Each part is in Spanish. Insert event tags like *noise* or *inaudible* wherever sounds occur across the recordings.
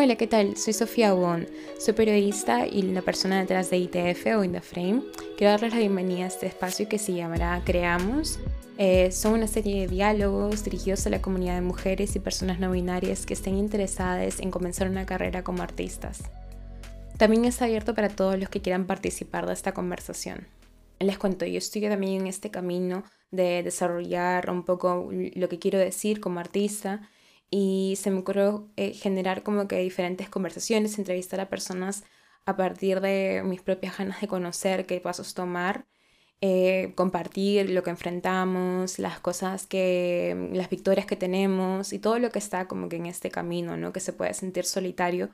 Hola, ¿qué tal? Soy Sofía Won, soy periodista y la persona detrás de ITF o In The Frame. Quiero darles la bienvenida a este espacio que se llamará Creamos. Eh, son una serie de diálogos dirigidos a la comunidad de mujeres y personas no binarias que estén interesadas en comenzar una carrera como artistas. También es abierto para todos los que quieran participar de esta conversación. Les cuento, yo estoy también en este camino de desarrollar un poco lo que quiero decir como artista y se me ocurrió eh, generar como que diferentes conversaciones, entrevistar a personas a partir de mis propias ganas de conocer qué pasos tomar, eh, compartir lo que enfrentamos, las cosas que, las victorias que tenemos y todo lo que está como que en este camino, ¿no? Que se puede sentir solitario,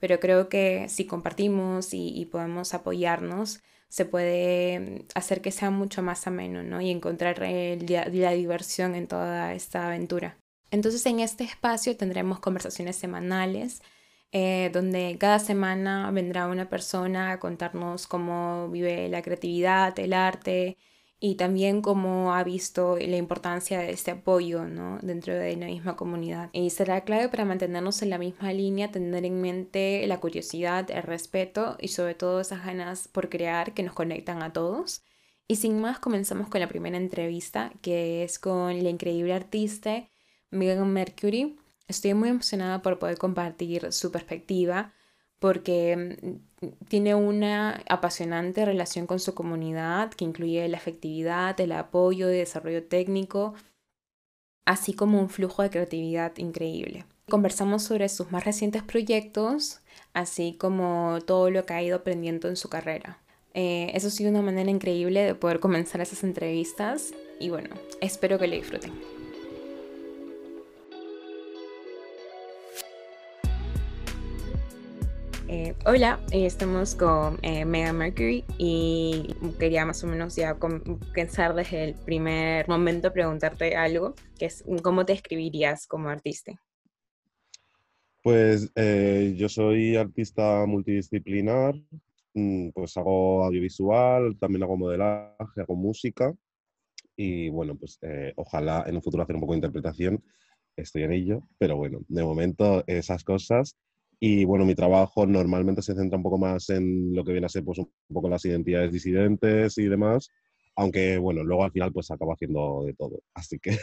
pero creo que si compartimos y, podemos apoyarnos, se puede hacer que sea mucho más ameno, ¿no? Y encontrar la diversión en toda esta aventura. Entonces en este espacio tendremos conversaciones semanales eh, donde cada semana vendrá una persona a contarnos cómo vive la creatividad, el arte y también cómo ha visto la importancia de este apoyo ¿no? dentro de la misma comunidad. Y será clave para mantenernos en la misma línea, tener en mente la curiosidad, el respeto y sobre todo esas ganas por crear que nos conectan a todos. Y sin más, comenzamos con la primera entrevista, que es con la increíble artista Megan Mercury. Estoy muy emocionada por poder compartir su perspectiva porque mm, tiene una apasionante relación con su comunidad que incluye la efectividad, el apoyo y desarrollo técnico, así como un flujo de creatividad increíble. Conversamos sobre sus más recientes proyectos, así como todo lo que ha ido aprendiendo en su carrera. Eh, eso ha sido una manera increíble de poder comenzar esas entrevistas y bueno, espero que le disfruten. Eh, hola, eh, estamos con eh, Megan Mercury y quería más o menos ya comenzar desde el primer momento preguntarte algo, que es cómo te escribirías como artista. Pues yo soy artista multidisciplinar, mm, pues hago audiovisual, también hago modelaje, hago música y bueno, pues ojalá en un futuro hacer un poco de interpretación, estoy en ello, pero bueno, de momento esas cosas y bueno, mi trabajo normalmente se centra un poco más en lo que viene a ser pues, un poco las identidades disidentes y demás, aunque bueno, luego al final pues acabo haciendo de todo. Así que,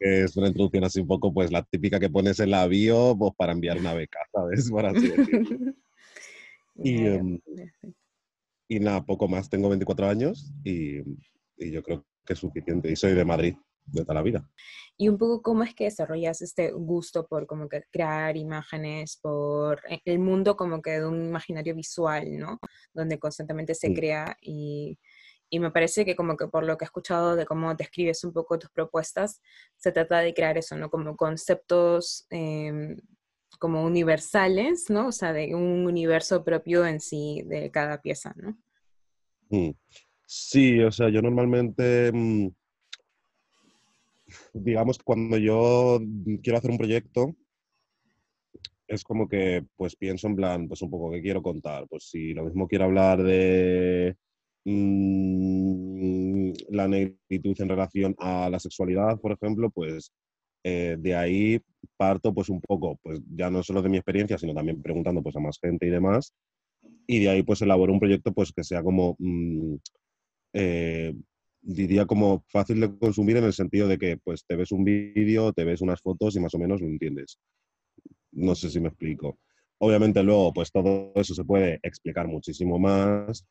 es una introducción así un poco pues la típica que pones en la bio pues, para enviar una beca, ¿sabes? *laughs* Por así *laughs* Y, em, y nada, poco más. Tengo 24 años y, y yo creo que es suficiente. Y soy de Madrid de toda la vida. Y un poco cómo es que desarrollas este gusto por como que crear imágenes, por e, el mundo como que de un imaginario visual, ¿no? Donde constantemente se crea y, y, me parece que como que por lo que he escuchado de cómo describes un poco tus propuestas, se trata de crear eso, ¿no? Como conceptos em, como universales, ¿no? O sea, de un universo propio en sí de cada pieza, ¿no? Mm. Sí, o sea, yo normalmente... Digamos que cuando yo quiero hacer un proyecto, es como que pues pienso en plan, pues un poco qué quiero contar. Pues si lo mismo quiero hablar de mm, la negritud en relación a la sexualidad, por ejemplo, pues eh, de ahí parto pues un poco, pues ya no solo de mi experiencia, sino también preguntando pues a más gente y demás. Y de ahí pues elaboro un proyecto pues que sea como mm, eh, diría como fácil de consumir en el sentido de que pues te ves un vídeo, te ves unas fotos y más o menos lo entiendes. No sé si me explico. Obviamente luego pues todo eso se puede explicar muchísimo más,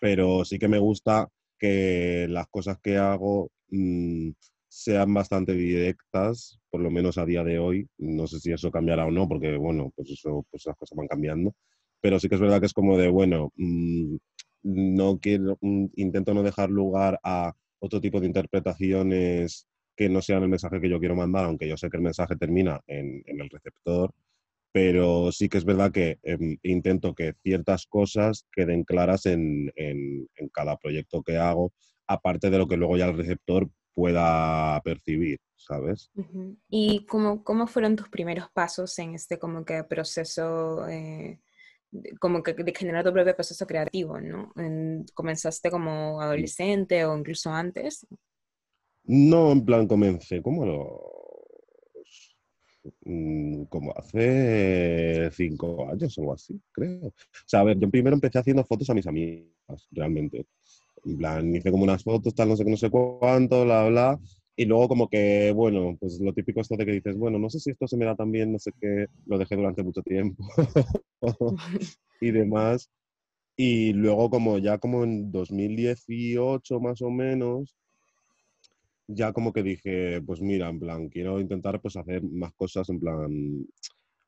pero sí que me gusta que las cosas que hago mm, sean bastante directas, por lo menos a día de hoy. No sé si eso cambiará o no, porque bueno, pues eso, pues las cosas van cambiando. Pero sí que es verdad que es como de, bueno, mm, no quiero, mm, intento no dejar lugar a otro tipo de interpretaciones que no sean el mensaje que yo quiero mandar, aunque yo sé que el mensaje termina en, el receptor, pero sí que es verdad que em, intento que ciertas cosas queden claras en, cada proyecto que hago, aparte de lo que luego ya el receptor pueda percibir, ¿sabes? ¿Y cómo, cómo fueron tus primeros pasos en este como que proceso eh, como que de generar tu propio proceso creativo, ¿no? ¿Comenzaste como adolescente o incluso antes? No, en plan comencé como los mm, como hace cinco años o algo así, creo. O sea, a ver, yo primero empecé haciendo fotos a mis amigas, realmente. En plan, hice como unas fotos, tal, no sé qué, no sé cuánto, bla, bla. Y luego como que, bueno, pues lo típico esto de que dices, bueno, no sé si esto se me da tan bien, no sé qué, lo dejé durante mucho tiempo *laughs* *laughs* y demás. Y luego como ya como en 2018 más o menos, ya como que dije, pues mira, en plan, quiero intentar pues hacer más cosas, en plan,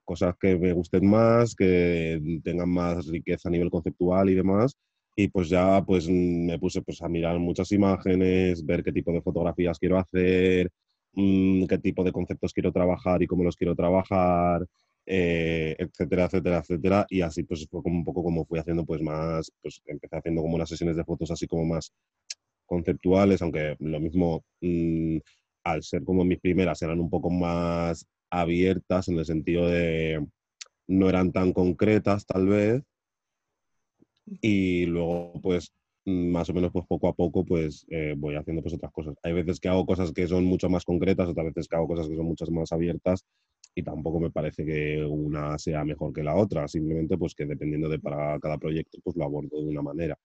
cosas que me gusten más, que tengan más riqueza a nivel conceptual y demás. Y pues ya pues me puse pues a mirar muchas imágenes, ver qué tipo de fotografías quiero hacer, mm, qué tipo de conceptos quiero trabajar y cómo los quiero trabajar, eh, etcétera, etcétera, etcétera. Y así pues fue como un poco como fui haciendo pues más, pues empecé haciendo como unas sesiones de fotos así como más conceptuales, aunque lo mismo, mm, al ser como mis primeras, eran un poco más abiertas en el sentido de no eran tan concretas tal vez. Y luego, pues, más o menos, pues poco a poco, pues eh, voy haciendo pues otras cosas. Hay veces que hago cosas que son mucho más concretas, otras veces que hago cosas que son mucho más abiertas y tampoco me parece que una sea mejor que la otra, simplemente pues que dependiendo de para cada proyecto, pues lo abordo de una manera.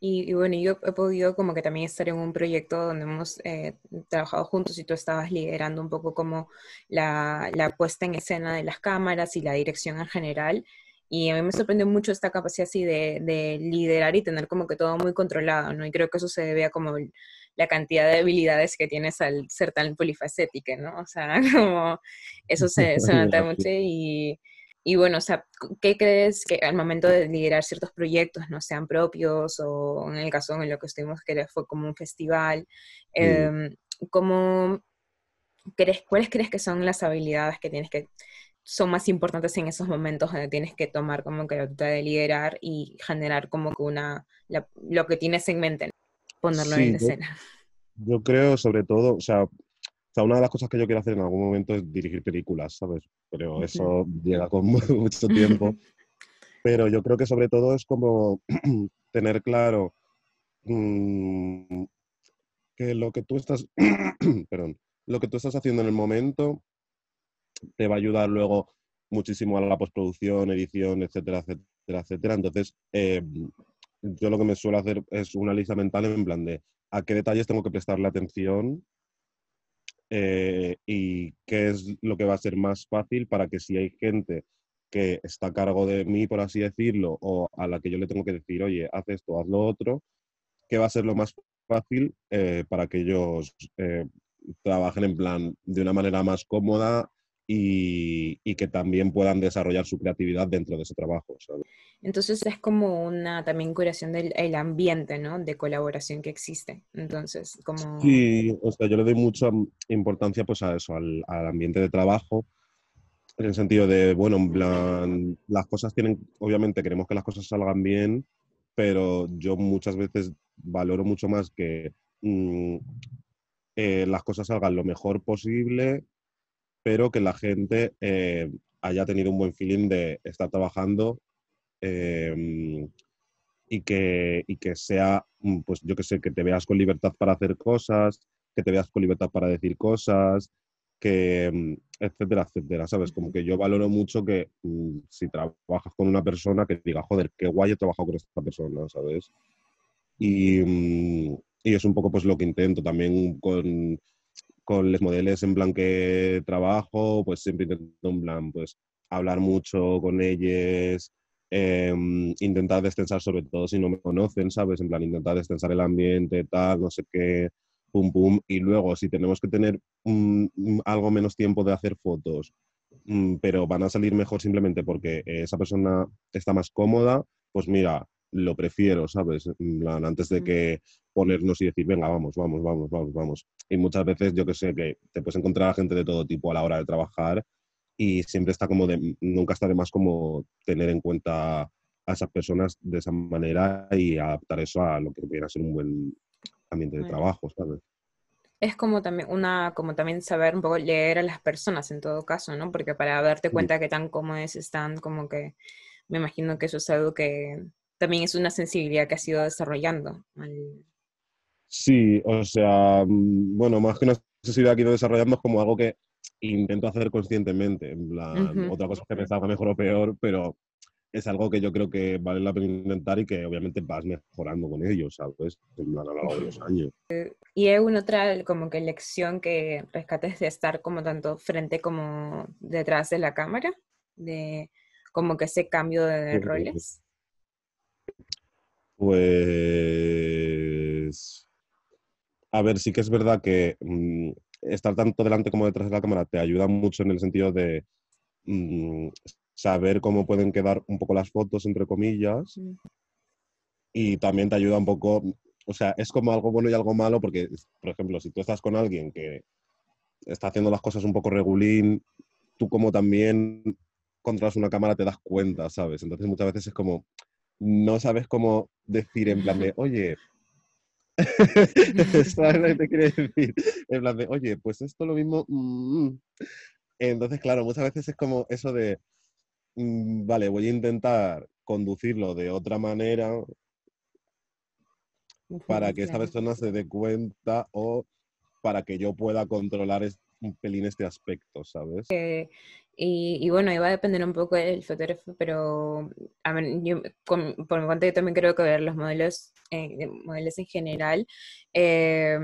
Y, bueno, yo he podido como que también estar en un proyecto donde hemos eh, trabajado juntos y tú estabas liderando un poco como la, la, puesta en escena de las cámaras y la dirección en general. Y a mí me sorprendió mucho esta capacidad así de, de liderar y tener como que todo muy controlado, ¿no? Y creo que eso se debe a como la cantidad de habilidades que tienes al ser tan polifacética, ¿no? O sea, *laughs* como eso se, se nota mucho y y bueno, o sea, ¿qué crees que al momento de liderar ciertos proyectos, no sean propios o en el caso en lo que estuvimos, que fue como un festival, eh, ¿cómo crees, ¿cuáles crees que son las habilidades que tienes que, son más importantes en esos momentos donde tienes que tomar como que la ruta de liderar y generar como que una, lo que tienes en mente, ponerlo en escena? Yo creo sobre todo, o sea, o sea, una de las cosas que yo quiero hacer en algún momento es dirigir películas, ¿sabes? Pero eso llega con *laughs* mucho tiempo. Pero yo creo que sobre todo es como *clears throat* tener claro mm, que lo que tú estás, *clears throat* perdón, lo que tú estás haciendo en el momento te va a ayudar luego muchísimo a la postproducción, edición, etcétera, etcétera, etcétera. Entonces, eh, yo lo que me suelo hacer es una lista mental en plan de a qué detalles tengo que prestarle atención eh, y qué es lo que va a ser más fácil para que si hay gente que está a cargo de mí, por así decirlo, o a la que yo le tengo que decir, oye, haz esto, haz lo otro, qué va a ser lo más fácil eh, para que ellos trabajen en plan de una manera más cómoda y, que también puedan desarrollar su creatividad dentro de ese trabajo. Entonces es como una también curación del ambiente, ¿no? De colaboración que existe. Entonces, como... Sí, o sea, yo le doy mucha importancia pues a eso, al, ambiente de trabajo, en el sentido de, bueno, en plan, las cosas tienen, obviamente queremos que las cosas salgan bien, pero yo muchas veces valoro mucho más que mm, eh, las cosas salgan lo mejor posible pero que la gente eh, haya tenido un buen feeling de estar trabajando em, y, que, que sea, mm, pues yo que sé, que te veas con libertad para hacer cosas, que te veas con libertad para decir cosas, que, mm, etcétera, etcétera, ¿sabes? Como que yo valoro mucho que mm, si trabajas con una persona que diga, joder, qué guay he trabajado con esta persona, ¿sabes? Y, y es un poco pues lo que intento también con con los modelos en plan que trabajo, pues siempre intento en plan, pues hablar mucho con ellos, em, intentar destensar sobre todo si no me conocen, ¿sabes? En plan, intentar destensar el ambiente, tal, no sé qué, pum, pum. Y luego, si tenemos que tener algo menos tiempo de hacer fotos, mm, pero van a salir mejor simplemente porque esa persona está más cómoda, pues mira, lo prefiero, ¿sabes? antes de que ponernos y decir, venga, vamos, vamos, vamos, vamos, vamos. Y muchas veces yo que sé que te puedes encontrar a gente de todo tipo a la hora de trabajar y siempre está como de, nunca está de más como tener en cuenta a esas personas de esa manera y adaptar eso a lo que viene a ser un buen ambiente de trabajo, ¿sabes? Es como también una, como también saber un poco leer a las personas en todo caso, ¿no? Porque para darte cuenta que tan cómodos están, como que me imagino que eso es algo que también es una sensibilidad que ha ido desarrollando. Sí, o sea, mm, bueno, más que una sensibilidad que he ido desarrollando es como algo que intento hacer conscientemente. En plan, otra cosa es que me salga mejor o peor, pero es algo que yo creo que vale la pena intentar y que obviamente vas mejorando con ello, ¿sabes? En plan, a lo largo de los años. ¿Y hay una otra como que lección que rescates de estar como tanto frente como detrás de la cámara? De como que ese cambio de roles. Pues... A ver, sí que es verdad que mm, estar tanto delante como detrás de la cámara te ayuda mucho en el sentido de mm, saber cómo pueden quedar un poco las fotos, entre comillas, y también te ayuda un poco, o sea, es como algo bueno y algo malo, porque, por ejemplo, si tú estás con alguien que está haciendo las cosas un poco regulín, tú como también controlas una cámara te das cuenta, ¿sabes? Entonces muchas veces es como, no sabes cómo decir en plan de, *laughs* oye, *laughs* *laughs* ¿sabes lo que te quiere decir? En plan de, oye, pues esto lo mismo... Mm". Entonces, claro, muchas veces es como eso de, Mm, vale, voy a intentar conducirlo de otra manera para que esta persona se dé cuenta o para que yo pueda controlar un pelín este aspecto, ¿sabes? Eh, y, bueno, iba a depender un poco del fotógrafo, pero a ver, yo, por mi cuenta yo también creo que ver los modelos, eh, modelos en general, eh,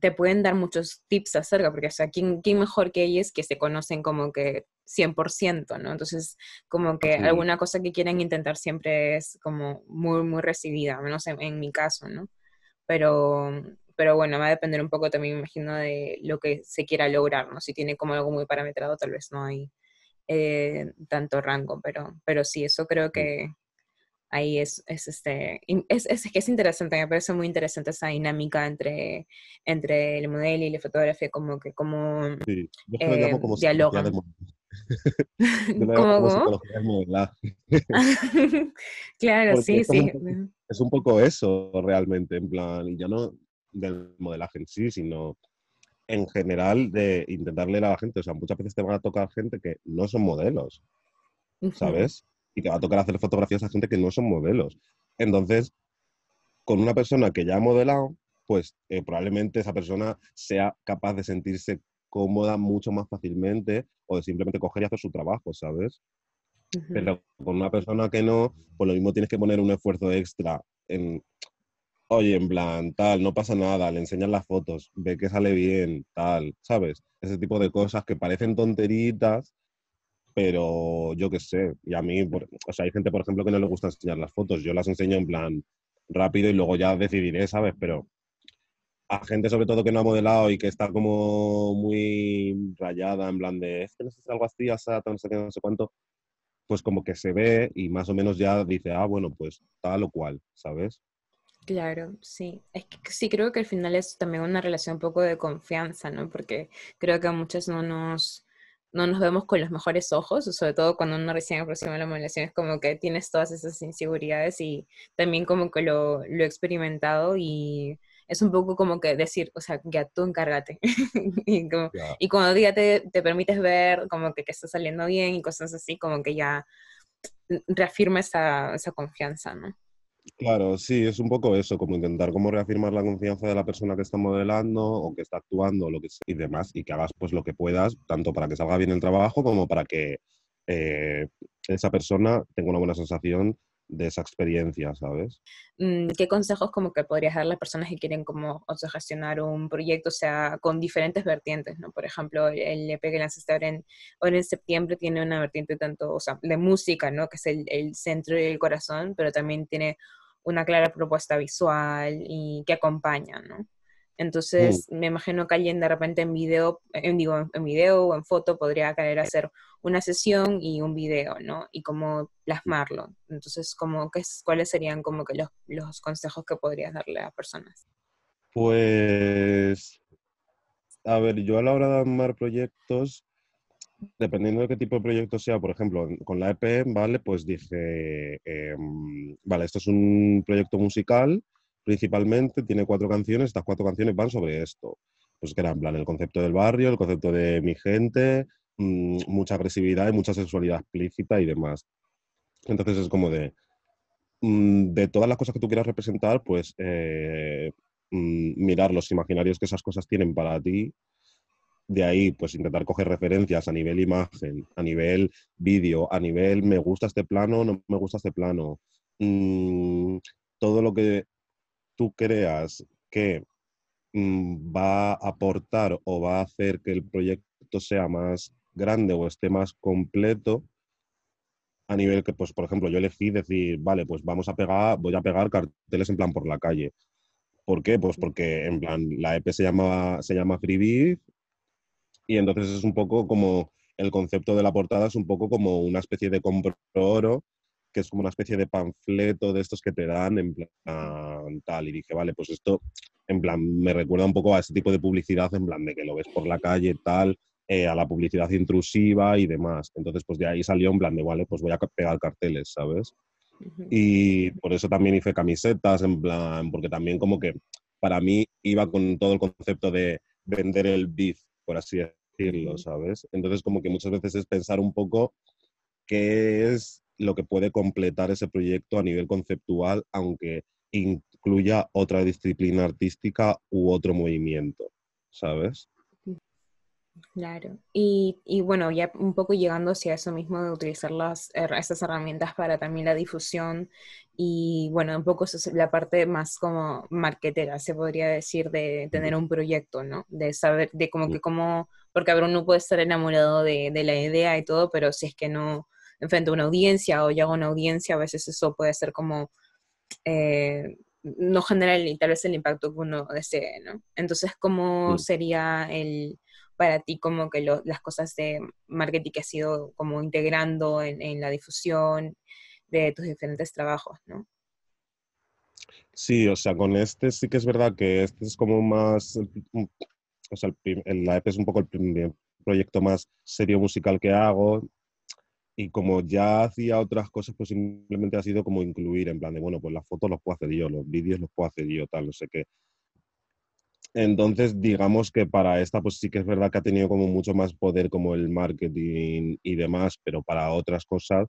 te pueden dar muchos tips acerca, porque, o sea, ¿quién, mejor que ellos que se conocen como que 100%, ¿no? Entonces, como que alguna cosa que quieren intentar siempre es como muy, muy recibida, menos en, en, mi caso, ¿no? Pero, pero bueno, va a depender un poco también, me imagino, de lo que se quiera lograr, ¿no? Si tiene como algo muy parametrado, tal vez no hay eh, tanto rango, pero, pero sí, eso creo que, ahí es, es este, es, es, que es interesante, me parece muy interesante esa dinámica entre, entre el modelo y la fotografía, como que como, sí, yo eh, *laughs* llamo como dialogan. ¿Cómo, *laughs* claro, sí, sí. es un poco eso realmente, en plan, ya no del modelaje en sí, sino en general de intentar leer a la gente. O sea, muchas veces te van a tocar gente que no son modelos, ¿sabes? y te va a tocar hacer fotografías a gente que no son modelos. Entonces, con una persona que ya ha modelado, pues eh, probablemente esa persona sea capaz de sentirse cómoda mucho más fácilmente o de simplemente coger y hacer su trabajo, ¿sabes? Pero con una persona que no, pues lo mismo tienes que poner un esfuerzo extra en, oye, en plan, tal, no pasa nada, le enseñas las fotos, ve que sale bien, tal, ¿sabes? Ese tipo de cosas que parecen tonteritas, pero yo qué sé, y a mí, o sea, hay gente, por ejemplo, que no le gusta enseñar las fotos, yo las enseño en plan rápido y luego ya decidiré, ¿sabes? Pero a gente sobre todo que no ha modelado y que está como muy rayada, en plan de, es que no sé si algo así, no sé qué, no sé cuánto, pues como que se ve y más o menos ya dice, ah, bueno, pues tal o cual, ¿sabes? Claro, sí. Es que sí creo que al final es también una relación un poco de confianza, ¿no? Porque creo que a muchos no nos no nos vemos con los mejores ojos, sobre todo cuando uno recién aproxima la modelación, es como que tienes todas esas inseguridades y también como que lo, lo he experimentado y es un poco como que decir, o sea, ya tú encárgate. *laughs* y, y, cuando ya te, te, permites ver como que, que está saliendo bien y cosas así, como que ya reafirma esa, esa confianza, ¿no? Claro, sí, es un poco eso, como intentar como reafirmar la confianza de la persona que está modelando o que está actuando lo que y demás, y que hagas pues lo que puedas, tanto para que salga bien el trabajo como para que eh, esa persona tenga una buena sensación de esa experiencia, ¿sabes? Mm, ¿Qué consejos como que podrías dar a las personas que quieren como gestionar un proyecto, o sea, con diferentes vertientes, ¿no? Por ejemplo, el EP que lanzaste ahora en, ahora en septiembre tiene una vertiente tanto, o sea, de música, ¿no? Que es el, el centro y el corazón, pero también tiene una clara propuesta visual y que acompaña, ¿no? Entonces, me imagino que alguien de repente en video, en, digo, en video o en foto podría querer hacer una sesión y un video, ¿no? Y cómo plasmarlo. Entonces, como, ¿qué es, ¿cuáles serían como que los, los consejos que podrías darle a personas? Pues, a ver, yo a la hora de armar proyectos, dependiendo de qué tipo de proyecto sea, por ejemplo, con la EP, ¿vale? Pues dije, em, vale, esto es un proyecto musical, principalmente, tiene cuatro canciones, estas cuatro canciones van sobre esto. Pues que era en plan el concepto del barrio, el concepto de mi gente, mm, mucha agresividad y mucha sexualidad explícita y demás. Entonces es como de, mm, de todas las cosas que tú quieras representar, pues eh, mm, mirar los imaginarios que esas cosas tienen para ti de ahí, pues intentar coger referencias a nivel imagen, a nivel vídeo, a nivel me gusta este plano, no me gusta este plano. Todo lo que tú creas que mm, va a aportar o va a hacer que el proyecto sea más grande o esté más completo, a nivel que, pues, por ejemplo, yo elegí decir, vale, pues vamos a pegar, voy a pegar carteles en plan por la calle. ¿Por qué? Pues porque en plan la EP se llama, se llama y entonces es un poco como el concepto de la portada es un poco como una especie de compro oro, que es como una especie de panfleto de estos que te dan en plan tal. Y dije, vale, pues esto en plan me recuerda un poco a ese tipo de publicidad en plan de que lo ves por la calle tal, eh, a la publicidad intrusiva y demás. Entonces, pues de ahí salió en plan de, vale, pues voy a pegar carteles, ¿sabes? Y por eso también hice camisetas, en plan, porque también como que para mí iba con todo el concepto de vender el beef, por así decirlo, ¿sabes? Entonces como que muchas veces es pensar un poco qué es lo que puede completar ese proyecto a nivel conceptual, aunque incluya otra disciplina artística u otro movimiento, ¿sabes? Claro, y, y, bueno, ya un poco llegando hacia eso mismo de utilizar las, esas herramientas para también la difusión y bueno, un poco eso es la parte más como marketera, se podría decir, de tener un proyecto, ¿no? De saber, de como que como, porque a uno puede estar enamorado de, de, la idea y todo, pero si es que no enfrenta una audiencia o llega a una audiencia, a veces eso puede ser como... Eh, no genera el, tal vez el impacto que uno desee, ¿no? Entonces, ¿cómo sería el, para ti como que las cosas de marketing que has ido como integrando en, la difusión de tus diferentes trabajos, ¿no? Sí, o sea, con este sí que es verdad que este es como más, o sea, el, la EP es un poco el primer proyecto más serio musical que hago y como ya hacía otras cosas, pues simplemente ha sido como incluir en plan de, bueno, pues las fotos los puedo hacer yo, los vídeos los puedo hacer yo, tal, no sé qué. Entonces, digamos que para esta, pues sí que es verdad que ha tenido como mucho más poder como el marketing y demás, pero para otras cosas,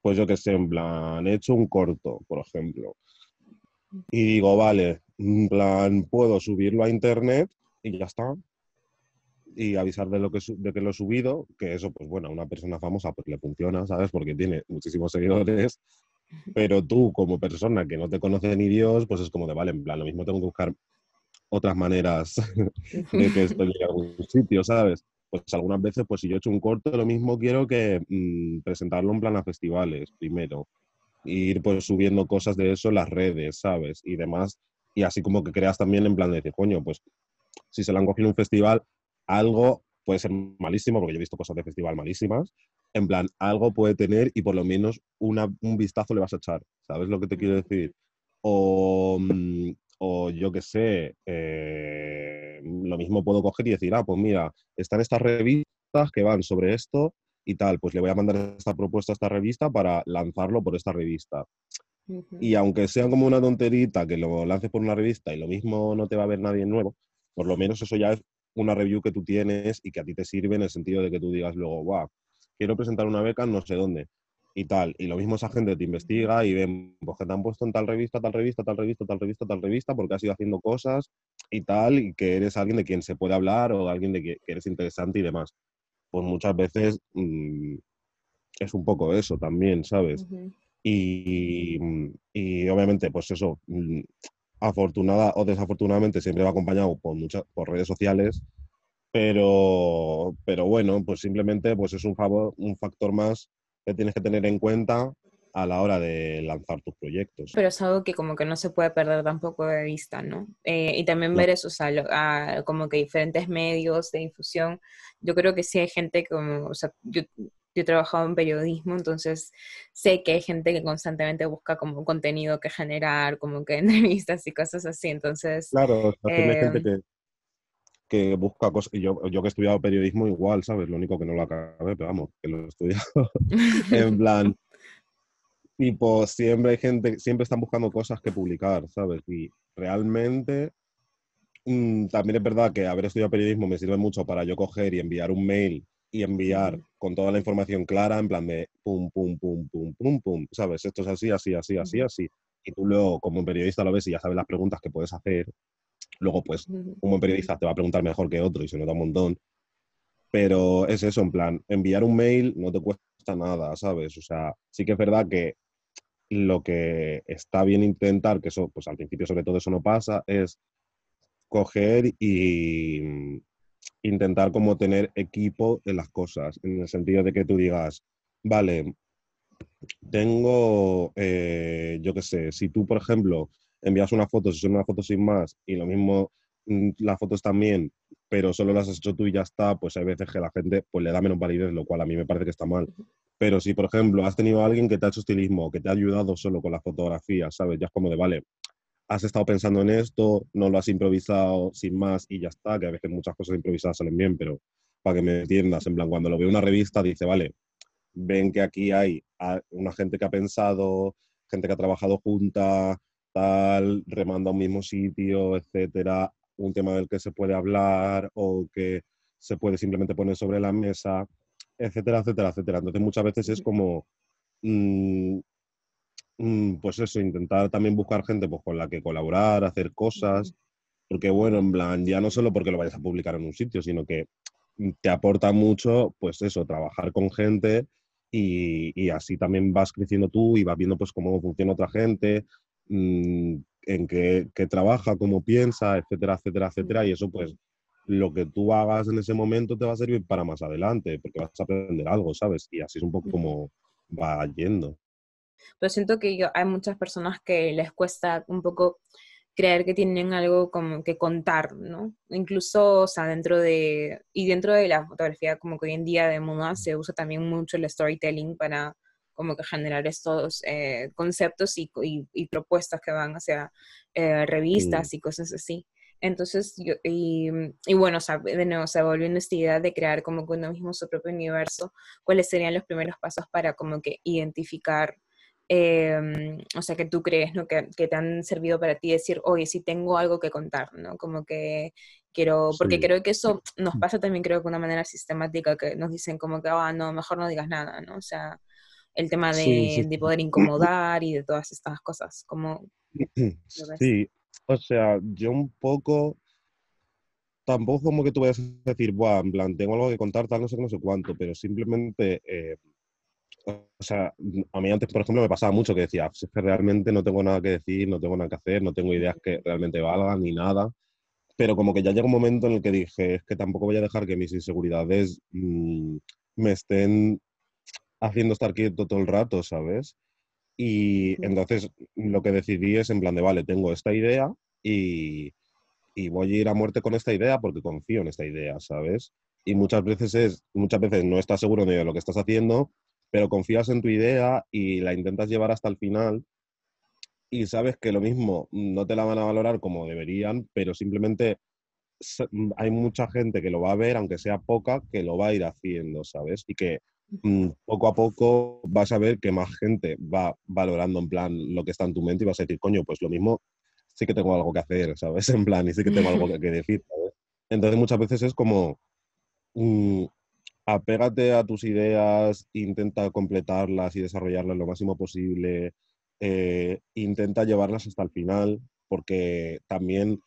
pues yo que sé, en plan, he hecho un corto, por ejemplo, y digo, vale, en plan, puedo subirlo a internet y ya está, y avisar de, lo que, de que lo he subido, que eso, pues bueno, a una persona famosa pues le funciona, ¿sabes? Porque tiene muchísimos seguidores, pero tú como persona que no te conoce ni Dios, pues es como de, vale, en plan, lo mismo tengo que buscar otras maneras *laughs* de que esto llegue a algún sitio, ¿sabes? Pues algunas veces, pues si yo he hecho un corto, lo mismo quiero que mm, presentarlo en plan a festivales primero. ir pues subiendo cosas de eso en las redes, ¿sabes? Y demás. Y así como que creas también en plan de decir, coño, pues si se lo han cogido en un festival, algo puede ser malísimo, porque yo he visto cosas de festival malísimas. En plan, algo puede tener y por lo menos una, un vistazo le vas a echar. ¿Sabes lo que te quiero decir? O, mm, o yo qué sé, eh, lo mismo puedo coger y decir, ah, pues mira, están estas revistas que van sobre esto y tal, pues le voy a mandar esta propuesta a esta revista para lanzarlo por esta revista. Y aunque sea como una tonterita que lo lances por una revista y lo mismo no te va a ver nadie nuevo, por lo menos eso ya es una review que tú tienes y que a ti te sirve en el sentido de que tú digas luego, wow, quiero presentar una beca no sé dónde y tal. Y lo mismo esa gente te investiga y ven, pues que te han puesto en tal revista, tal revista, tal revista, tal revista, tal revista, porque has ido haciendo cosas y tal, y que eres alguien de quien se puede hablar o alguien de que, eres interesante y demás. Pues muchas veces mm, es un poco eso también, ¿sabes? y, y, obviamente, pues eso, mm, afortunada o desafortunadamente siempre va acompañado por muchas por redes sociales, pero, pero bueno, pues simplemente pues es un, favor, un factor más que tienes que tener en cuenta a la hora de lanzar tus proyectos. Pero es algo que como que no se puede perder tampoco de vista, ¿no? Eh, y también ver eso, o sea, como que diferentes medios de difusión. Yo creo que sí hay gente como, o sea, yo, yo he trabajado en periodismo, entonces sé que hay gente que constantemente busca como contenido que generar, como que *laughs* entrevistas y cosas así, entonces... Claro, o sea, eh, gente que que busca cosas. Yo, yo que he estudiado periodismo igual, ¿sabes? Lo único que no lo acabé, pero vamos, que lo he estudiado. *laughs* en *laughs* plan, tipo, siempre hay gente, siempre están buscando cosas que publicar, ¿sabes? Y realmente mm, también es verdad que haber estudiado periodismo me sirve mucho para yo coger y enviar un mail y enviar con toda la información clara, en plan de pum, pum, pum, pum, pum, pum, ¿sabes? Esto es así, así, así, así, así. Y tú luego, como periodista, lo ves y ya sabes las preguntas que puedes hacer Luego, pues, un buen periodista te va a preguntar mejor que otro y se nota un montón. Pero es eso, en plan, enviar un mail no te cuesta nada, ¿sabes? O sea, sí que es verdad que lo que está bien intentar, que eso, pues al principio sobre todo eso no pasa, es coger y intentar como tener equipo en las cosas, en el sentido de que tú digas, vale, tengo, eh, yo qué sé, si tú, por ejemplo, envías una foto, si son una foto sin más, y lo mismo mm, las fotos también, pero solo las has hecho tú y ya está, pues hay veces que la gente pues, le da menos validez, lo cual a mí me parece que está mal. Pero si, por ejemplo, has tenido a alguien que te ha hecho estilismo, que te ha ayudado solo con la fotografía, ¿sabes? Ya es como de, vale, has estado pensando en esto, no lo has improvisado sin más y ya está, que a veces muchas cosas improvisadas salen bien, pero para que me entiendas, en plan, cuando lo veo en una revista, dice, vale, ven que aquí hay una gente que ha pensado, gente que ha trabajado junta, tal, remando a un mismo sitio, etcétera, un tema del que se puede hablar o que se puede simplemente poner sobre la mesa, etcétera, etcétera, etcétera. Entonces muchas veces es como, mm, pues eso, intentar también buscar gente pues, con la que colaborar, hacer cosas, porque bueno, en plan, ya no solo porque lo vayas a publicar en un sitio, sino que te aporta mucho, pues eso, trabajar con gente y, así también vas creciendo tú y vas viendo pues cómo funciona otra gente, mm, en qué, trabaja, cómo piensa, etcétera, etcétera, etcétera. Y eso pues lo que tú hagas en ese momento te va a servir para más adelante, porque vas a aprender algo, ¿sabes? Y así es un poco como va yendo. Pero siento que yo, hay muchas personas que les cuesta un poco creer que tienen algo como que contar, ¿no? Incluso, o sea, dentro de, y dentro de la fotografía, como que hoy en día de moda se usa también mucho el storytelling para como que generar estos eh, conceptos y, y, propuestas que van hacia eh, revistas y cosas así. Entonces, yo, y, y, bueno, o sea, de nuevo, se volviendo esta idea de crear como que uno mismo su propio universo, ¿cuáles serían los primeros pasos para como que identificar Em, o sea, que tú crees, ¿no? Que, que, te han servido para ti decir, oye, sí tengo algo que contar, ¿no? Como que quiero, porque creo que eso nos pasa también, creo que de una manera sistemática, que nos dicen como que, ah, no, mejor no digas nada, ¿no? O sea, el tema de, de poder incomodar y de todas estas cosas, como... *clears throat* Sí, o sea, yo un poco tampoco como que tú vayas a decir, Buah, en plan, tengo algo que contar, tal, no sé no sé cuánto, pero simplemente eh, o sea, a mí antes, por ejemplo, me pasaba mucho que decía, es que realmente no tengo nada que decir, no tengo nada que hacer, no tengo ideas que realmente valgan ni nada. Pero como que ya llega un momento en el que dije, es que tampoco voy a dejar que mis inseguridades mm, me estén haciendo estar quieto todo el rato, ¿sabes? Y entonces lo que decidí es en plan de, vale, tengo esta idea y, y voy a ir a muerte con esta idea porque confío en esta idea, ¿sabes? Y muchas veces es, muchas veces no estás seguro ni de lo que estás haciendo, pero confías en tu idea y la intentas llevar hasta el final y sabes que lo mismo no te la van a valorar como deberían, pero simplemente mm, hay mucha gente que lo va a ver, aunque sea poca, que lo va a ir haciendo, ¿sabes? Y que mm, poco a poco vas a ver que más gente va valorando en plan lo que está en tu mente y vas a decir, coño, pues lo mismo sí que tengo algo que hacer, ¿sabes? *laughs* En plan, y sí que tengo algo que, decir, ¿sabes? Entonces muchas veces es como, mm, apégate a tus ideas, intenta completarlas y desarrollarlas lo máximo posible, eh, intenta llevarlas hasta el final, porque también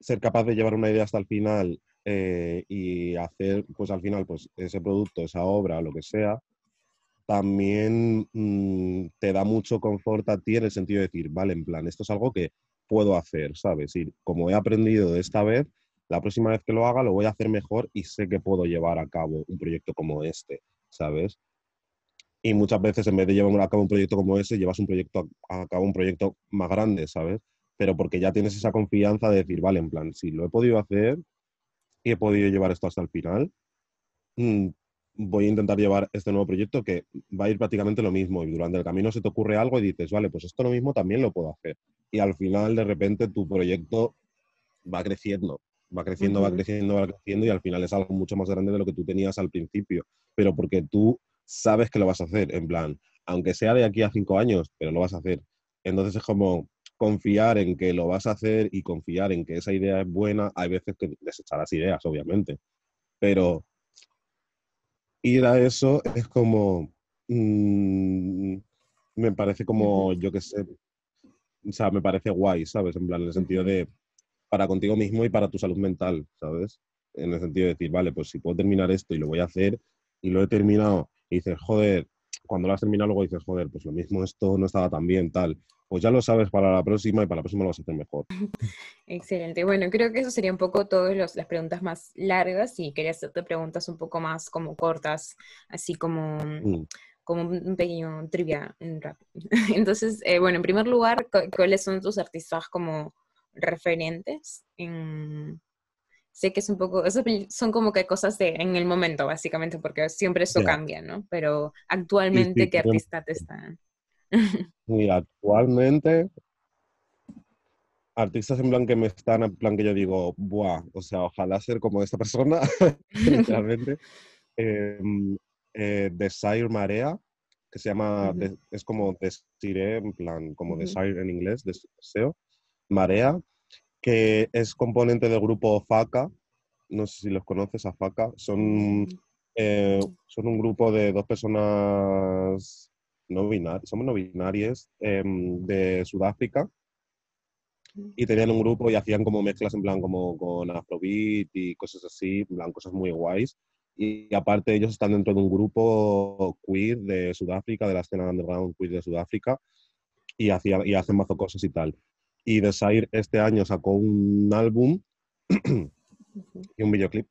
ser capaz de llevar una idea hasta el final eh, y hacer, pues al final, pues ese producto, esa obra, lo que sea, también mm, te da mucho confort a ti en el sentido de decir, vale, en plan, esto es algo que puedo hacer, ¿sabes? Y como he aprendido de esta vez, la próxima vez que lo haga lo voy a hacer mejor y sé que puedo llevar a cabo un proyecto como este, ¿sabes? Y muchas veces en vez de llevar a cabo un proyecto como ese, llevas un proyecto a cabo un proyecto más grande, ¿sabes? Pero porque ya tienes esa confianza de decir, vale, en plan, si lo he podido hacer y he podido llevar esto hasta el final, mm, voy a intentar llevar este nuevo proyecto que va a ir prácticamente lo mismo y durante el camino se te ocurre algo y dices, vale, pues esto lo mismo también lo puedo hacer. Y al final, de repente, tu proyecto va creciendo va creciendo, va creciendo, va creciendo y al final es algo mucho más grande de lo que tú tenías al principio, pero porque tú sabes que lo vas a hacer, en plan, aunque sea de aquí a cinco años, pero lo vas a hacer. Entonces es como confiar en que lo vas a hacer y confiar en que esa idea es buena. Hay veces que desecharás ideas, obviamente, pero ir a eso es como, mm, me parece como, yo qué sé, o sea, me parece guay, ¿sabes? En plan, en el sentido de para contigo mismo y para tu salud mental, ¿sabes? en el sentido de decir, vale, pues si puedo terminar esto y lo voy a hacer y lo he terminado y dices, joder, cuando lo has terminado luego dices, joder, pues lo mismo esto no estaba tan bien, tal. Pues ya lo sabes para la próxima y para la próxima lo vas a hacer mejor. *laughs* Excelente. Bueno, creo que eso sería un poco todas las preguntas más largas y quería hacerte preguntas un poco más como cortas, así como... Mm como un pequeño trivia rap. *laughs* Entonces, eh, bueno, en primer lugar, ¿cuáles son tus artistas como referentes? Sé que es un poco, son como que cosas de en el momento, básicamente, porque siempre eso cambia, ¿no? Pero actualmente, ¿qué artista te están? Y actualmente, artistas en plan que me están, en plan que yo digo, buah, o sea, ojalá ser como esta persona, *laughs* literalmente. *laughs* Em, eh, Desire Marea, que se llama, es como Desire, en plan, como Desire en inglés, deseo, Marea, que es componente del grupo FACA, no sé si los conoces a FACA, son, eh, son un grupo de dos personas no binarias, somos no binarias, em, de Sudáfrica, y tenían un grupo y hacían como mezclas en plan como con afrobeat y cosas así, en plan cosas muy guays. Y aparte ellos están dentro de un grupo queer de Sudáfrica, de la escena underground queer de Sudáfrica, y, hacía, y hacen mazo cosas y tal. Y Desire este año sacó un álbum y un videoclip.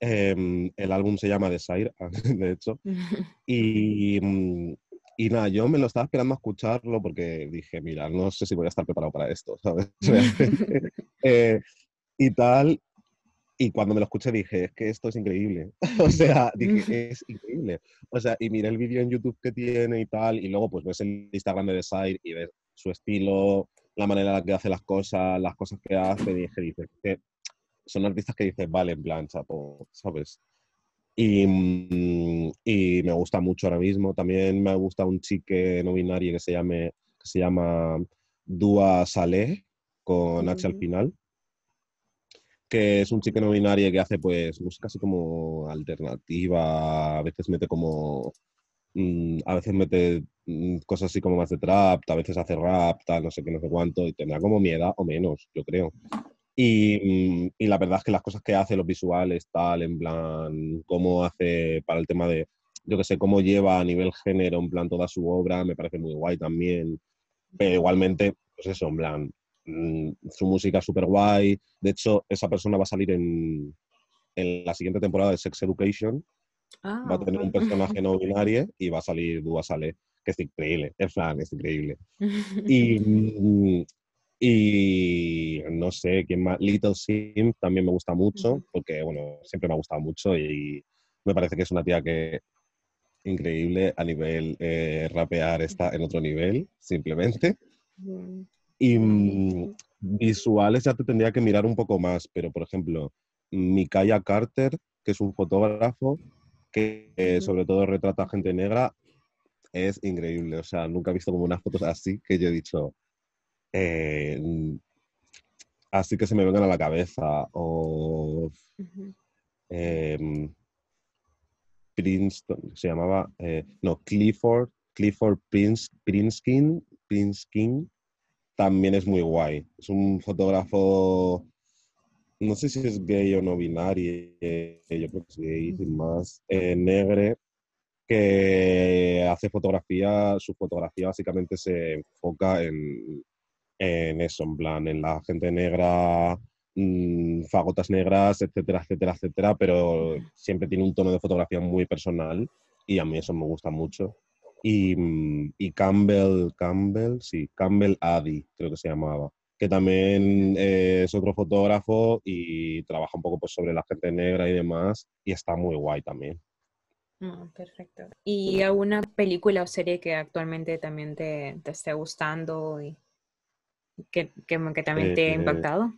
Em, el álbum se llama Desire, *laughs* de hecho. Y, y nada, yo me lo estaba esperando a escucharlo porque dije, mira, no sé si voy a estar preparado para esto, *laughs* ¿sabes? *laughs* eh, y tal, y cuando me lo escuché dije, es que esto es increíble. o sea, dije, es increíble. O sea, y miré el vídeo en YouTube que tiene y tal, y luego pues ves el Instagram de Desire y ves su estilo, la manera en la que hace las cosas, las cosas que hace, y que son artistas que dices, vale, en plan, chapo, ¿sabes? Y, mm, y, me gusta mucho ahora mismo. También me gusta un chique no binario que se, llame, que se llama Dua Saleh, con H al final que es un chico no binario que hace pues música así como alternativa, a veces mete como, mm, a veces mete cosas así como más de trap, a veces hace rap, tal, no sé qué, no sé cuánto, y tendrá como mi o menos, yo creo. Y, mm, y, la verdad es que las cosas que hace, los visuales, tal, en plan, cómo hace para el tema de, yo qué sé, cómo lleva a nivel género, en plan, toda su obra, me parece muy guay también. Pero igualmente, pues eso, en plan, Mm, su música es súper guay. De hecho, esa persona va a salir en la siguiente temporada de Sex Education. Ah, va a tener un personaje no binario y va a salir Dua Sale, que es increíble. Es fan, es increíble. Y, *laughs* y no sé, ¿quién más? Little Sim también me gusta mucho, porque, bueno, siempre me ha gustado mucho y me parece que es una tía que increíble a nivel eh, rapear está en otro nivel, simplemente. Y mm, visuales ya te tendría que mirar un poco más, pero por ejemplo, Mikaya Carter, que es un fotógrafo que eh, sobre todo retrata a gente negra, es increíble. O sea, nunca he visto como unas fotos así que yo he dicho, eh, así que se me vengan a la cabeza. O em, Princeton, se llamaba, eh, no, Clifford, Clifford Prince, Prinskin, Prinskin, también es muy guay. Es un fotógrafo, no sé si es gay o no binario, eh, yo creo que es gay, sin más, eh, negre, que hace fotografía, su fotografía básicamente se enfoca en, en eso, en plan, en la gente negra, mmm, fagotas negras, etcétera, etcétera, etcétera, pero siempre tiene un tono de fotografía muy personal y a mí eso me gusta mucho. Mm, y, Campbell, Campbell, sí, Campbell Addy, creo que se llamaba, que también eh, es otro fotógrafo y trabaja un poco pues, sobre la gente negra y demás, y está muy guay también. Ah, perfecto. ¿Y alguna película o serie que actualmente también te, te esté gustando y que, que, también te ha eh, impactado?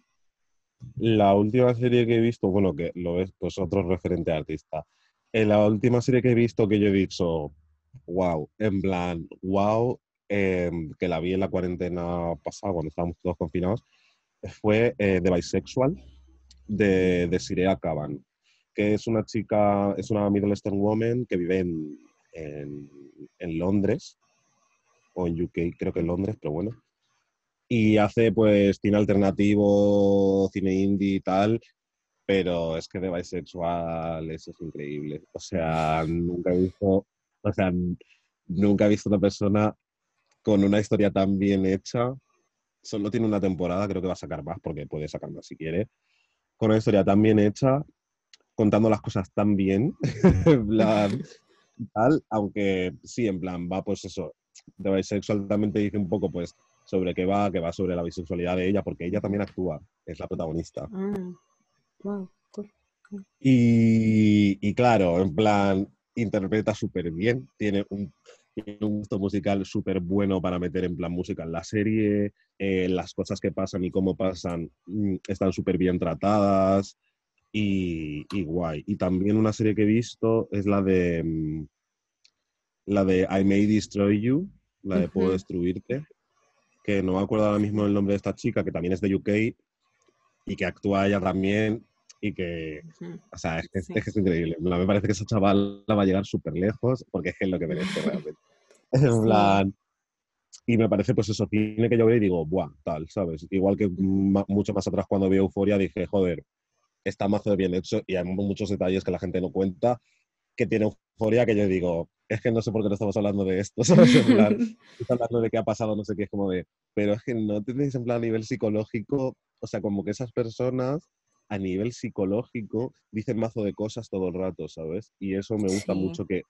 La última serie que he visto, bueno, que lo ves, pues otro referente artista. En eh, la última serie que he visto que yo he dicho, wow, en plan, wow, em, que la vi en la cuarentena pasada, cuando estábamos todos confinados, fue eh, The Bisexual de, de Sirea Caban, que es una chica, es una Middle Eastern woman que vive en, en, en Londres, o en UK, creo que en Londres, pero bueno. Y hace pues cine alternativo, cine indie y tal, pero es que de bisexual eso es increíble. O sea, nunca he visto, o sea, nunca he visto una persona con una historia tan bien hecha. Solo tiene una temporada, creo que va a sacar más, porque puede sacar más si quiere. Con una historia tan bien hecha, contando las cosas tan bien, *laughs* en plan, tal, aunque sí, en plan, va pues eso, de bisexual también te dice un poco pues sobre qué va, que va sobre la bisexualidad de ella, porque ella también actúa, es la protagonista. Ah, y, claro, en plan, interpreta súper bien, tiene un, gusto musical súper bueno para meter en plan música en la serie, eh, las cosas que pasan y cómo pasan mm, están súper bien tratadas y, guay. Y también una serie que he visto es la de, mm, la de I May Destroy You, la de Puedo Destruirte, que no me acuerdo ahora mismo el nombre de esta chica, que también es de UK y que actúa ella también y que, o sea, es que, es, increíble. Me parece que esa chaval va a llegar súper lejos porque es, que es lo que merece realmente. *laughs* En plan, y me parece, pues eso, tiene que yo veo y digo, buah, tal, ¿sabes? Igual que mucho más atrás cuando vi Euforia dije, joder, está mazo bien hecho y hay muchos detalles que la gente no cuenta que tiene Euforia que yo digo, es que no sé por qué no estamos hablando de esto, *laughs* ¿sabes? En plan, *laughs* hablando de qué ha pasado, no sé qué, es como de, pero es que no tenéis en plan a nivel psicológico, o sea, como que esas personas a nivel psicológico dicen mazo de cosas todo el rato, ¿sabes? Y eso me gusta mucho que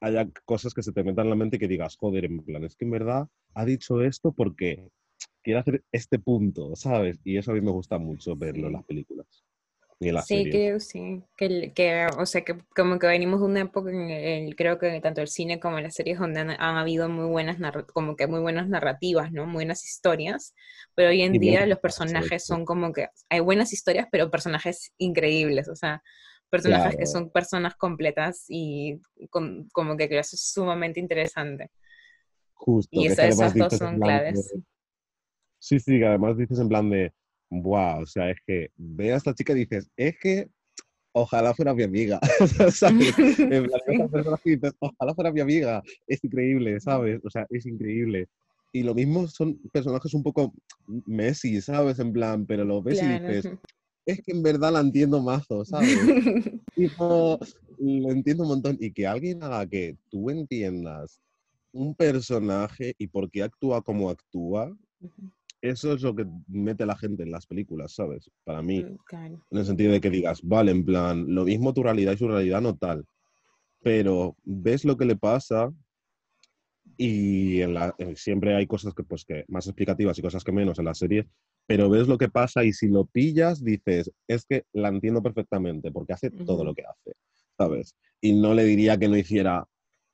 haya cosas que se te metan en la mente y que digas, joder, en plan, es que en verdad ha dicho esto porque quiere hacer este punto, ¿sabes? Y eso a mí me gusta mucho verlo en las películas. Las sí, series. creo, sí. Que, que, o sea, que como que venimos de una época en el, creo que tanto el cine como las series donde han, habido muy buenas, como que muy buenas narrativas, ¿no? Muy buenas historias, pero hoy en día los personajes son como que, hay buenas historias, pero personajes increíbles, o sea, personajes que son personas completas y como que creo que es sumamente interesante. Justo. Y esas dos son claves. Sí, sí, además dices en plan de, wow, o sea, es que ve a esta chica y dices, es que ojalá fuera mi amiga, *laughs* ¿sabes? *laughs* En plan, dices, ojalá fuera mi amiga, es increíble, ¿sabes? O sea, es increíble. Y lo mismo son personajes un poco Messi, ¿sabes? En plan, pero lo ves y dices, es que en verdad la entiendo mazo, ¿sabes? *laughs* tipo, lo entiendo un montón. Y que alguien haga que tú entiendas un personaje y por qué actúa como actúa, eso es lo que mete a la gente en las películas, ¿sabes? Para mí. Mm, en el sentido de que digas, vale, en plan, lo mismo tu realidad y su realidad no tal. Pero ves lo que le pasa y en la, siempre hay cosas que, pues, que más explicativas y cosas que menos en la serie, pero ves lo que pasa y si lo pillas dices, es que la entiendo perfectamente porque hace todo lo que hace, ¿sabes? Y no le diría que no hiciera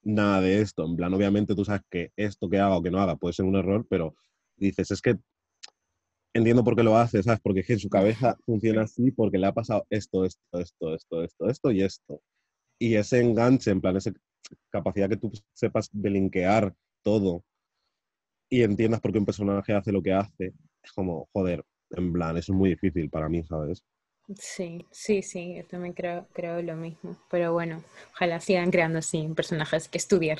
nada de esto. En plan, obviamente tú sabes que esto que haga o que no haga puede ser un error, pero dices, es que entiendo por qué lo hace, ¿sabes? Porque es que en su cabeza funciona así porque le ha pasado esto, esto, esto, esto, esto, esto y esto. Y ese enganche, en plan, esa capacidad que tú sepas de linkear todo y entiendas por qué un personaje hace lo que hace, es como, joder, en plan, eso es muy difícil para mí, ¿sabes? Sí, sí, sí, yo también creo, creo lo mismo. Pero bueno, ojalá sigan creando así personajes que estudiar.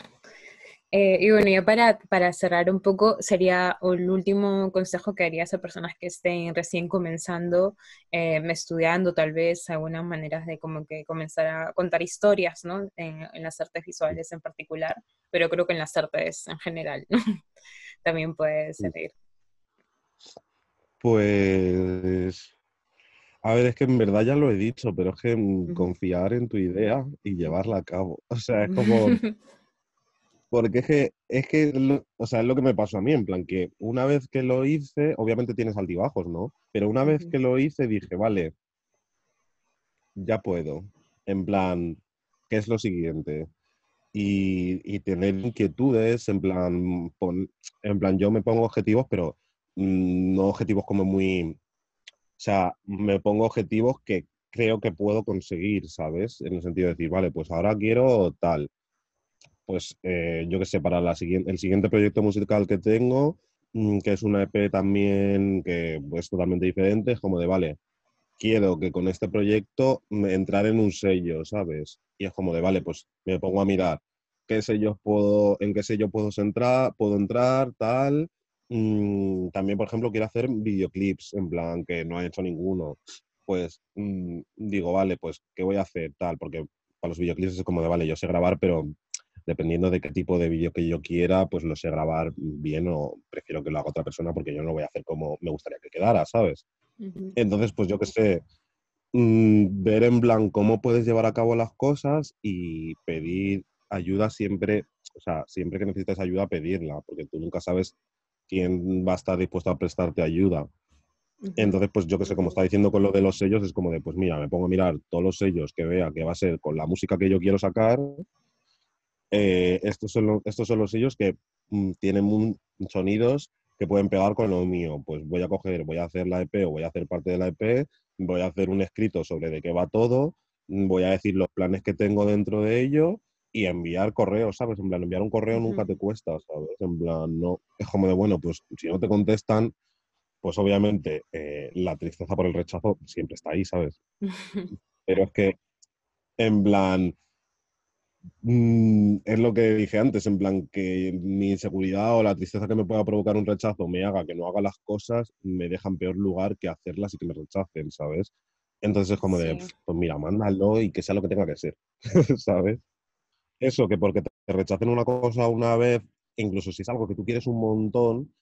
Eh, y bueno, ya para, para cerrar un poco, sería el último consejo que harías a personas que estén recién comenzando, eh, estudiando tal vez algunas maneras de como que comenzar a contar historias, ¿no? En, las artes visuales en particular, pero creo que en las artes en general *laughs* también puede servir. Pues, a ver, es que en verdad ya lo he dicho, pero es que mm, confiar en tu idea y llevarla a cabo. *laughs* O sea, es como... *laughs* Porque es que, es que, o sea, es lo que me pasó a mí, en plan que una vez que lo hice, obviamente tienes altibajos, ¿no? Pero una vez que lo hice dije, vale, ya puedo. En plan, ¿qué es lo siguiente? Y, tener inquietudes, en plan, en plan, yo me pongo objetivos, pero mm, no objetivos como muy, o sea, me pongo objetivos que creo que puedo conseguir, ¿sabes? En el sentido de decir, vale, pues ahora quiero tal pues eh, yo que sé, para la el siguiente proyecto musical que tengo, mm, que es una EP también que es totalmente diferente, es como de, vale, quiero que con este proyecto me entrar en un sello, ¿sabes? Y es como de, vale, pues me pongo a mirar qué sellos puedo, en qué sello puedo entrar, puedo entrar, tal. Mm, también, por ejemplo, quiero hacer videoclips, en plan, que no he hecho ninguno. pues mm, digo, vale, pues, ¿qué voy a hacer? Tal, porque para los videoclips es como de, vale, yo sé grabar, pero dependiendo de qué tipo de vídeo que yo quiera, pues lo sé grabar bien o prefiero que lo haga otra persona porque yo no lo voy a hacer como me gustaría que quedara, ¿sabes? Entonces, pues yo qué sé, mm, ver en plan cómo puedes llevar a cabo las cosas y pedir ayuda siempre, o sea, siempre que necesites ayuda, pedirla, porque tú nunca sabes quién va a estar dispuesto a prestarte ayuda. Entonces, pues yo que sé, como está diciendo con lo de los sellos, es como de, pues mira, me pongo a mirar todos los sellos que vea que va a ser con la música que yo quiero sacar. Eh, estos, son estos son los sellos que mm, tienen sonidos que pueden pegar con lo mío. Pues voy a coger, voy a hacer la EP o voy a hacer parte de la EP, voy a hacer un escrito sobre de qué va todo, mm, voy a decir los planes que tengo dentro de ello y enviar correos, ¿sabes? En plan, enviar un correo nunca te cuesta, ¿sabes? En plan, no, es como de, bueno, pues si no te contestan, pues obviamente eh, la tristeza por el rechazo siempre está ahí, ¿sabes? *laughs* Pero es que, en plan, mm, es lo que dije antes, en plan, que mi inseguridad o la tristeza que me pueda provocar un rechazo me haga que no haga las cosas, me deja en peor lugar que hacerlas y que me rechacen, ¿sabes? Entonces es como de, pues mira, mándalo y que sea lo que tenga que ser, *laughs* ¿sabes? Eso, que porque te rechacen una cosa una vez, incluso si es algo que tú quieres un montón,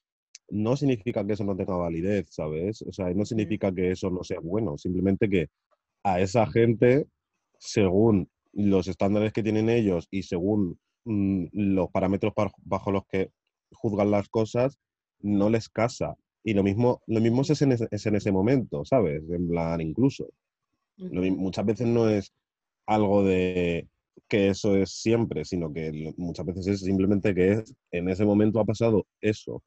no significa que eso no tenga validez, ¿sabes? O sea, no significa que eso no sea bueno, simplemente que a esa gente, según los estándares que tienen ellos y según mm, los parámetros bajo los que juzgan las cosas, no les casa. Y lo mismo, lo mismo es, en ese, momento, ¿sabes? En plan, incluso. muchas veces no es algo de que eso es siempre, sino que muchas veces es simplemente que es, en ese momento ha pasado eso.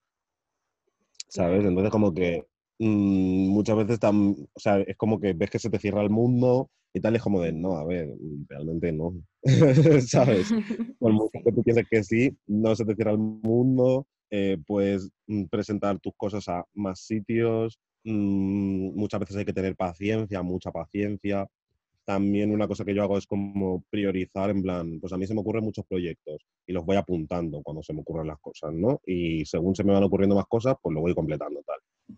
¿sabes? Entonces como que mm, muchas veces tan, o sea, es como que ves que se te cierra el mundo y tal, es como de, no, a ver, realmente no, *laughs* ¿sabes? *laughs* Por mucho que tú pienses que sí, no se te cierra el mundo, eh, puedes mm, presentar tus cosas a más sitios, mm, muchas veces hay que tener paciencia, mucha paciencia, también una cosa que yo hago es como priorizar, en plan, pues a mí se me ocurren muchos proyectos y los voy apuntando cuando se me ocurren las cosas, ¿no? Y según se me van ocurriendo más cosas, pues lo voy completando tal.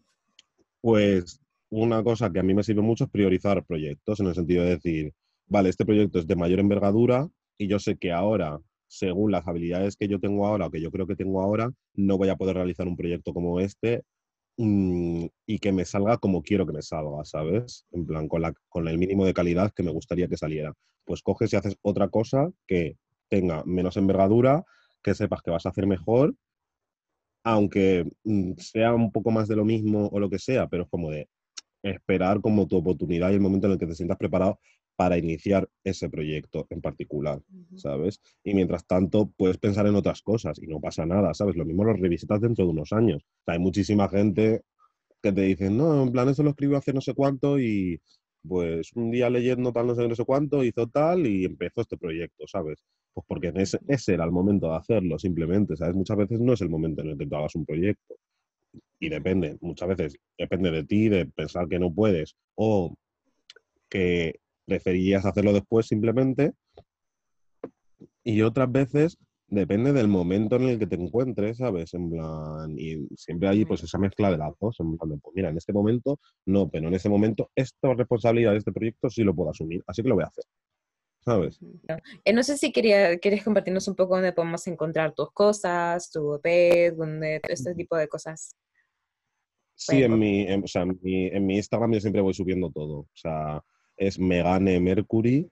Pues una cosa que a mí me sirve mucho es priorizar proyectos, en el sentido de decir, vale, este proyecto es de mayor envergadura y yo sé que ahora, según las habilidades que yo tengo ahora o que yo creo que tengo ahora, no voy a poder realizar un proyecto como este Mm, y que me salga como quiero que me salga, ¿sabes? En plan, con, la, con el mínimo de calidad que me gustaría que saliera. Pues coges y haces otra cosa que tenga menos envergadura, que sepas que vas a hacer mejor, aunque mm, sea un poco más de lo mismo o lo que sea, pero es como de esperar como tu oportunidad y el momento en el que te sientas preparado para iniciar ese proyecto en particular, ¿sabes? Y mientras tanto puedes pensar en otras cosas y no pasa nada, ¿sabes? Lo mismo lo revisitas dentro de unos años. hay muchísima gente que te dice, no, en plan, eso lo escribió hace no sé cuánto y pues un día leyendo tal, no sé, no sé cuánto, hizo tal y empezó este proyecto, ¿sabes? Pues porque ese, ese era el momento de hacerlo, simplemente, ¿sabes? Muchas veces no es el momento en el que tú hagas un proyecto. Y depende, muchas veces depende de ti, de pensar que no puedes o que preferías hacerlo después simplemente. Y otras veces depende del momento en el que te encuentres, ¿sabes? En plan, y siempre hay pues esa mezcla de las dos, en plan, pues mira, en este momento no, pero en ese momento esta responsabilidad de este proyecto sí lo puedo asumir, así que lo voy a hacer. ¿Sabes? Eh, no sé si quería, quieres compartirnos un poco dónde podemos encontrar tus cosas, tu EP, donde este tipo de cosas. Sí, en mi, o sea, en mi, en mi Instagram yo siempre voy subiendo todo. O sea, es Megane Mercury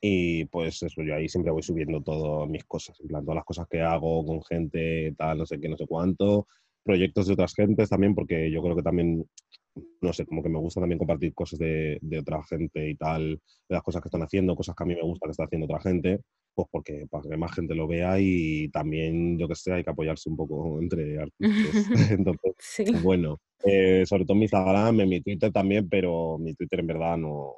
y pues eso, yo ahí siempre voy subiendo todas mis cosas, en plan, todas las cosas que hago con gente, tal, no sé qué, no sé cuánto, proyectos de otras gentes también, porque yo creo que también, no sé, como que me gusta también compartir cosas de, de otra gente y tal, de las cosas que están haciendo, cosas que a mí me gusta que está haciendo otra gente, pues porque para que más gente lo vea y también, yo que sé, hay que apoyarse un poco *laughs* entre artistas. *laughs* Entonces, bueno, eh, sobre todo mi Instagram, en mi Twitter también, pero mi Twitter en verdad no,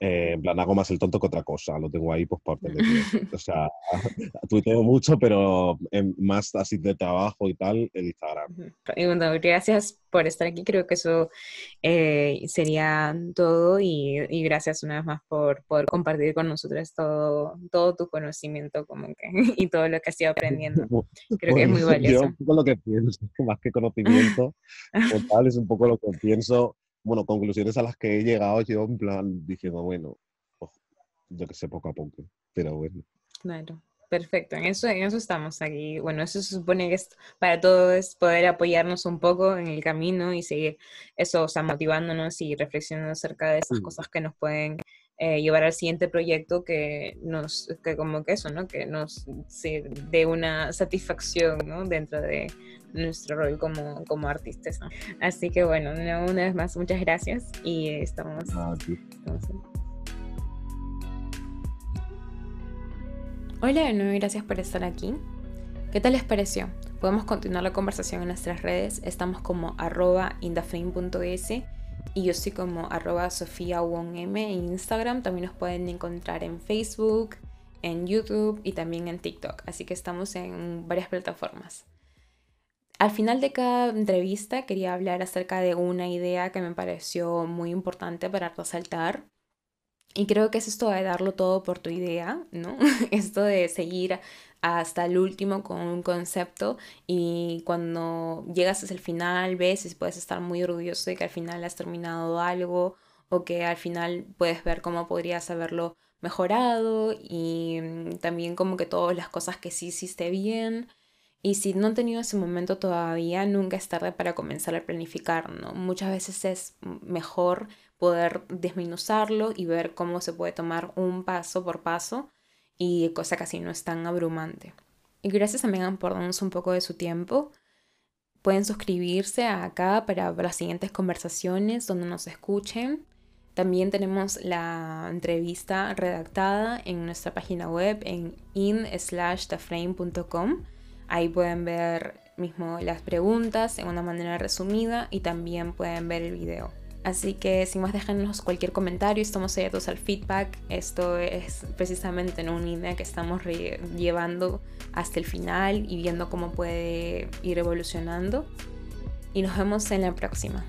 eh, en plan, hago más el tonto que otra cosa, lo tengo ahí pues por tener *laughs* O sea, *laughs* tuiteo mucho, pero más así de trabajo y tal, el Instagram. Y bueno, gracias por estar aquí, creo que eso eh, sería todo y, gracias una vez más por, por compartir con nosotros todo, todo tu conocimiento como que, *laughs* y todo lo que has ido aprendiendo. Creo que es muy valioso. Yo un poco lo que pienso, más que conocimiento, total, es un poco lo que pienso bueno, conclusiones a las que he llegado yo en plan diciendo, bueno, yo que sé, poco a poco, pero bueno. Claro. Perfecto, en eso, en eso estamos aquí. Bueno, eso se supone que es para todos poder apoyarnos un poco en el camino y seguir eso, o sea, motivándonos y reflexionando acerca de esas cosas que nos pueden eh, llevar al siguiente proyecto que nos, que como que eso, ¿no? Que nos dé una satisfacción, ¿no? Dentro de nuestro rol como, como artistas. Así que bueno, una, vez más, muchas gracias y estamos, estamos Hola de nuevo y gracias por estar aquí. ¿Qué tal les pareció? Podemos continuar la conversación en nuestras redes. Estamos como arroba indaframe.es y yo soy como arroba en Instagram. También nos pueden encontrar en Facebook, en YouTube y también en TikTok. Así que estamos en varias plataformas. Al final de cada entrevista quería hablar acerca de una idea que me pareció muy importante para resaltar y creo que es esto de darlo todo por tu idea, ¿no? *laughs* esto de seguir hasta el último con un concepto y cuando llegas hasta el final ves y puedes estar muy orgulloso de que al final has terminado algo o que al final puedes ver cómo podrías haberlo mejorado y mm, también como que todas las cosas que sí hiciste bien. Y si no han tenido ese momento todavía, nunca es tarde para comenzar a planificar, ¿no? Muchas veces es mejor poder desminuzarlo y ver cómo se puede tomar un paso por paso y cosa casi no es tan abrumante. Y gracias también por darnos un poco de su tiempo. Pueden suscribirse acá para las siguientes conversaciones donde nos escuchen. También tenemos la entrevista redactada en nuestra página web en in/theframe.com. Ahí pueden ver mismo las preguntas en una manera resumida y también pueden ver el video. Así que sin más déjanos cualquier comentario, estamos abiertos al feedback. Esto es precisamente una idea que estamos llevando hasta el final y viendo cómo puede ir evolucionando. Y nos vemos en la próxima.